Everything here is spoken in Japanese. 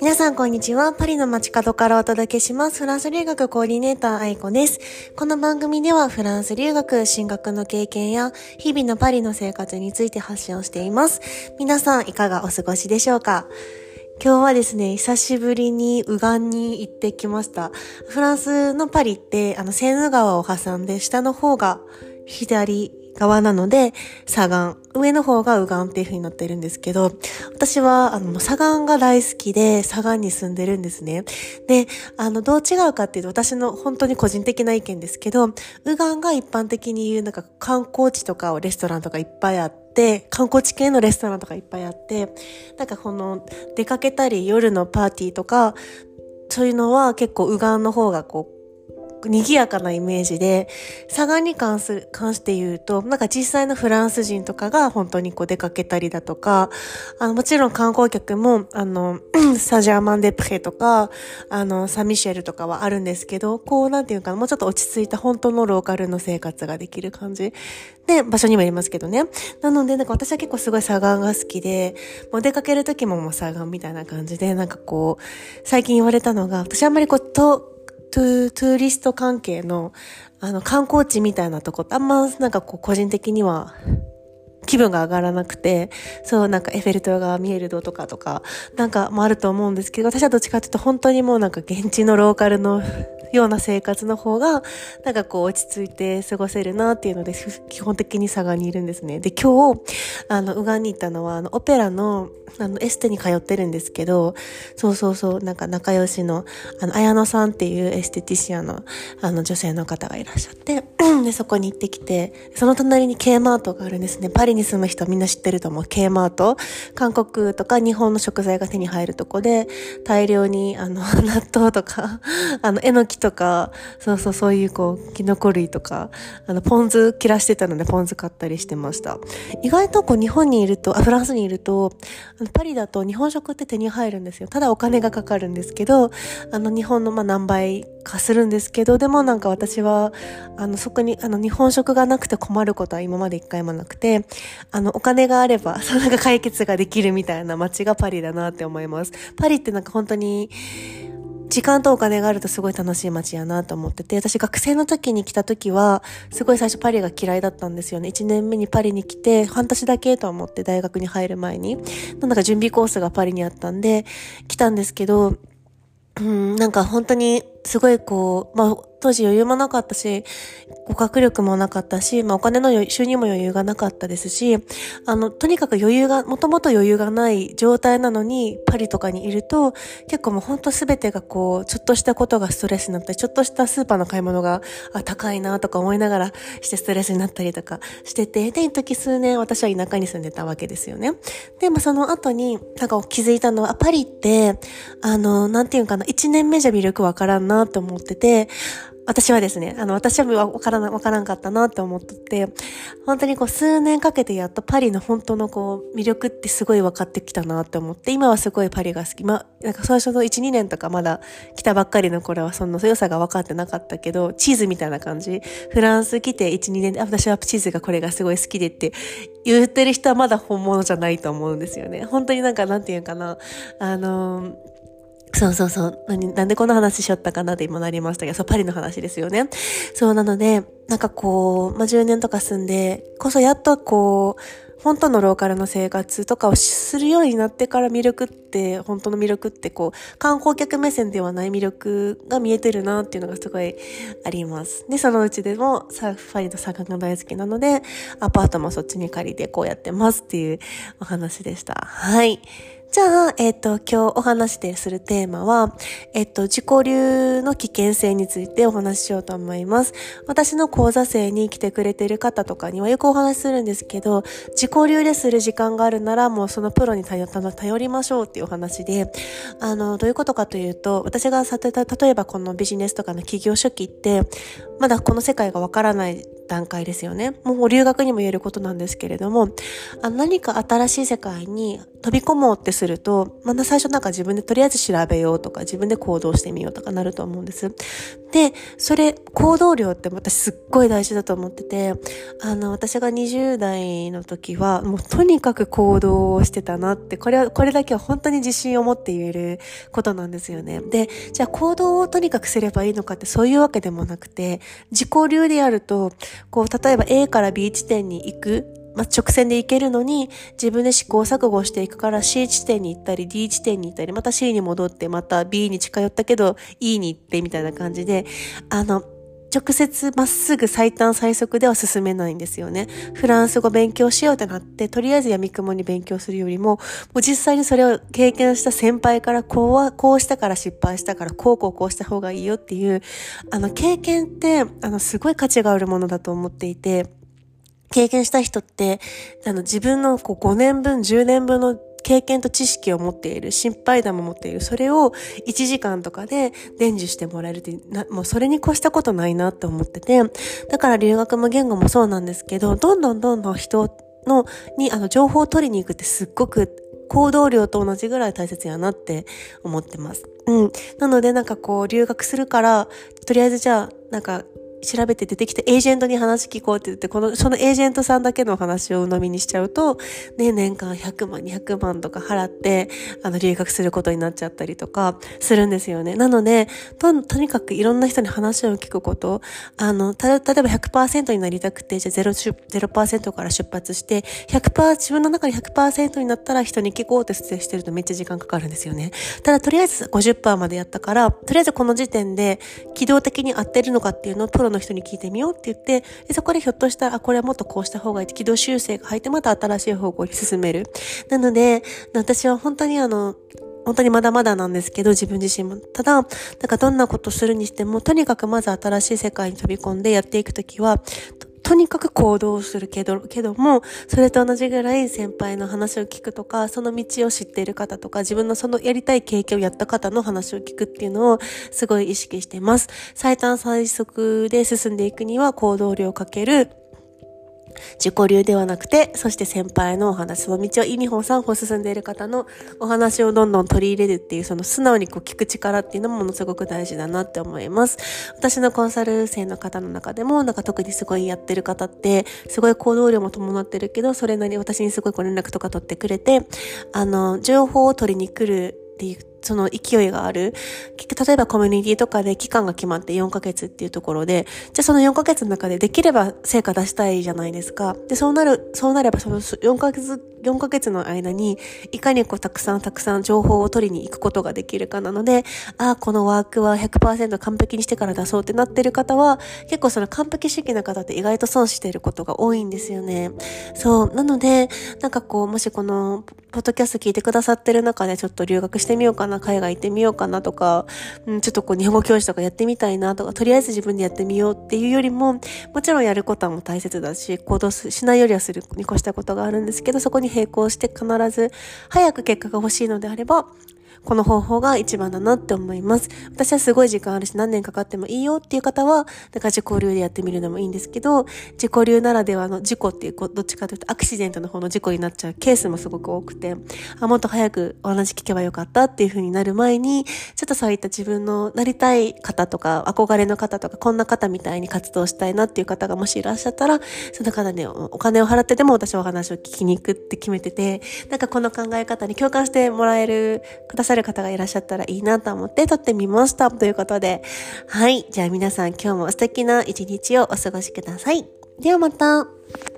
皆さんこんにちは。パリの街角からお届けします。フランス留学コーディネーター愛子です。この番組ではフランス留学、進学の経験や日々のパリの生活について発信をしています。皆さんいかがお過ごしでしょうか？今日はですね、久しぶりに右岸に行ってきました。フランスのパリって、あの、セーヌ川を挟んで下の方が左側なので、左岸。上の方が右岸っていう風になってるんですけど、私は、あの、左岸が大好きで、左岸に住んでるんですね。で、あの、どう違うかっていうと、私の本当に個人的な意見ですけど、右岸が一般的に言う、なんか観光地とかをレストランとかいっぱいあって、観光地系のレストランとかいっぱいあって、なんかこの、出かけたり夜のパーティーとか、そういうのは結構右岸の方がこう、賑やかなイメージで、佐賀に関する、関して言うと、なんか実際のフランス人とかが本当にこう出かけたりだとか、あの、もちろん観光客も、あの、サンジェルマン・デ・プレとか、あの、サン・ミシェルとかはあるんですけど、こう、なんていうか、もうちょっと落ち着いた本当のローカルの生活ができる感じ。で、場所にもよりますけどね。なので、なんか私は結構すごい左岸が好きで、もう出かける時ももう左岸みたいな感じで、なんかこう、最近言われたのが、私あんまりこう、と、トゥー、トゥーリスト関係の、あの、観光地みたいなとこってあんま、なんかこう、個人的には、気分が上がらなくて、そう、なんかエフェル塔が見えるどとかとか、なんかもあると思うんですけど、私はどっちかっていうと本当にもうなんか現地のローカルのような生活の方が、なんかこう落ち着いて過ごせるなっていうので、基本的に佐賀にいるんですね。で、今日、あの、ウガンに行ったのは、あの、オペラの、あの、エステに通ってるんですけど、そうそうそう、なんか仲良しの、あの、綾野さんっていうエステティシアの、あの、女性の方がいらっしゃって、で、そこに行ってきて、その隣に K マートがあるんですね。パリに住む人みんな知ってると思う。K マート。韓国とか日本の食材が手に入るとこで、大量に、あの、納豆とか、あの、えのきとか、そうそう、そういうこう、キノコ類とか、あの、ポン酢切らしてたので、ポン酢買ったりしてました。意外とこう、日本にいると、あ、フランスにいると、パリだと日本食って手に入るんですよ。ただお金がかかるんですけど、あの、日本のまあ何倍かするんですけど、でもなんか私は、あの、そこに、あの、日本食がなくて困ることは今まで一回もなくて、あの、お金があれば、そのなんか解決ができるみたいな街がパリだなって思います。パリってなんか本当に、時間とお金があるとすごい楽しい街やなと思ってて、私学生の時に来た時は、すごい最初パリが嫌いだったんですよね。1年目にパリに来て、半年だけと思って大学に入る前に。なんだか準備コースがパリにあったんで、来たんですけど、うん、なんか本当にすごいこう、まあ、当時余裕もなかったし、語学力もなかったし、まあ、お金の収入も余裕がなかったですし、あの、とにかく余裕が、もともと余裕がない状態なのに、パリとかにいると、結構もうほんと全てがこう、ちょっとしたことがストレスになったり、ちょっとしたスーパーの買い物が、あ、高いなとか思いながらしてストレスになったりとかしてて、で、一時数年私は田舎に住んでたわけですよね。で、まあ、その後に、なんか気づいたのは、パリって、あの、なんていうかな、一年目じゃ魅力わからんなと思ってて、私はですね、あの、私はわからな、わからんかったなって思ってて、本当にこう数年かけてやっとパリの本当のこう魅力ってすごい分かってきたなって思って、今はすごいパリが好き。ま、なんか最初の1、2年とかまだ来たばっかりの頃はその良さが分かってなかったけど、チーズみたいな感じ。フランス来て1、2年で、私はチーズがこれがすごい好きでって言ってる人はまだ本物じゃないと思うんですよね。本当になんかなんていうかな、あのーそうそうそう。何、なんでこの話しよったかなって今なりましたけど、そう、パリの話ですよね。そう、なので、なんかこう、まあ、10年とか住んで、こそやっとこう、本当のローカルの生活とかをするようになってから魅力って、本当の魅力ってこう、観光客目線ではない魅力が見えてるなっていうのがすごいあります。で、そのうちでも、サーファリと坂が大好きなので、アパートもそっちに借りてこうやってますっていうお話でした。はい。じゃあ、えっ、ー、と、今日お話でするテーマは、えっ、ー、と、自己流の危険性についてお話ししようと思います。私の講座生に来てくれてる方とかにはよくお話しするんですけど、自己流でする時間があるならもうそのプロに頼頼りましょうっていうお話で、あの、どういうことかというと、私がさてた、例えばこのビジネスとかの企業初期って、まだこの世界がわからない段階ですよね。もう留学にも言えることなんですけれども、あ何か新しい世界に飛び込もうってすると、まだ最初なんか自分でとりあえず調べようとか自分で行動してみようとかなると思うんです。で、それ、行動量って私すっごい大事だと思ってて、あの、私が20代の時は、もうとにかく行動をしてたなって、これは、これだけは本当に自信を持って言えることなんですよね。で、じゃあ行動をとにかくすればいいのかってそういうわけでもなくて、自己流でやると、こう、例えば A から B 地点に行くまあ、直線で行けるのに、自分で試行錯誤していくから C 地点に行ったり D 地点に行ったり、また C に戻って、また B に近寄ったけど E に行ってみたいな感じで、あの、直接まっすぐ最短最速では進めないんですよね。フランス語勉強しようってなって、とりあえず闇雲に勉強するよりも、もう実際にそれを経験した先輩から、こうは、こうしたから失敗したから、こうこうこうした方がいいよっていう、あの、経験って、あの、すごい価値があるものだと思っていて、経験した人って、あの、自分のこう5年分、10年分の経験と知識を持っている、心配談も持っている、それを1時間とかで伝授してもらえるって、もうそれに越したことないなって思ってて、だから留学も言語もそうなんですけど、どんどんどんどん人の、に、あの、情報を取りに行くってすっごく行動量と同じぐらい大切やなって思ってます。うん。なのでなんかこう留学するから、とりあえずじゃあ、なんか調べて出てきてエージェントに話聞こうって言って、この、そのエージェントさんだけの話を鵜呑みにしちゃうと、ね、年間100万、200万とか払って、あの、留学することになっちゃったりとか、するんですよね。なので、と、とにかくいろんな人に話を聞くこと、あの、た、例えば100%になりたくて、じゃあ0、0%から出発して、100%、自分の中で100%になったら人に聞こうってしてるとめっちゃ時間かかるんですよね。ただ、とりあえず50%までやったから、とりあえずこの時点で、機動的に合ってるのかっていうのをのの人に聞いてみようって言って、でそこでひょっとしたら、あ、これはもっとこうした方がいいって。軌道修正が入って、また新しい方向に進める。なので、私は本当にあの、本当にまだまだなんですけど、自分自身も。ただ、なんかどんなことするにしても、とにかくまず新しい世界に飛び込んでやっていくときは、とにかく行動するけど、けども、それと同じぐらい先輩の話を聞くとか、その道を知っている方とか、自分のそのやりたい経験をやった方の話を聞くっていうのをすごい意識しています。最短最速で進んでいくには行動量をかける自己流ではなくて、そして先輩のお話、その道を意味法3歩進んでいる方のお話をどんどん取り入れるっていう、その素直にこう聞く力っていうのもものすごく大事だなって思います。私のコンサル生の方の中でも、なんか特にすごいやってる方って、すごい行動量も伴ってるけど、それなりに私にすごいご連絡とか取ってくれて、あの、情報を取りに来るっていうその勢いがある。例えばコミュニティとかで期間が決まって4ヶ月っていうところで、じゃあその4ヶ月の中でできれば成果出したいじゃないですか。で、そうなる、そうなればその4ヶ月、4ヶ月の間に、いかにこうたくさんたくさん情報を取りに行くことができるかなので、ああ、このワークは100%完璧にしてから出そうってなってる方は、結構その完璧主義な方って意外と損していることが多いんですよね。そう。なので、なんかこう、もしこの、ポッドキャスト聞いてくださってる中でちょっと留学してみようかな、海外行ってみようかなとか、うん、ちょっとこう日本語教師とかやってみたいなとか、とりあえず自分でやってみようっていうよりも、もちろんやることはも大切だし、行動しないよりはするに越したことがあるんですけど、そこに並行して必ず早く結果が欲しいのであれば、この方法が一番だなって思います。私はすごい時間あるし何年かかってもいいよっていう方は、なんか自己流でやってみるのもいいんですけど、自己流ならではの事故っていう、どっちかというとアクシデントの方の事故になっちゃうケースもすごく多くて、あ、もっと早くお話聞けばよかったっていう風になる前に、ちょっとそういった自分のなりたい方とか、憧れの方とか、こんな方みたいに活動したいなっていう方がもしいらっしゃったら、その方にお金を払ってでも私はお話を聞きに行くって決めてて、なんかこの考え方に共感してもらえる、くださる方がいらっしゃったらいいなと思って撮ってみました。ということで。はい。じゃあ皆さん今日も素敵な一日をお過ごしください。ではまた。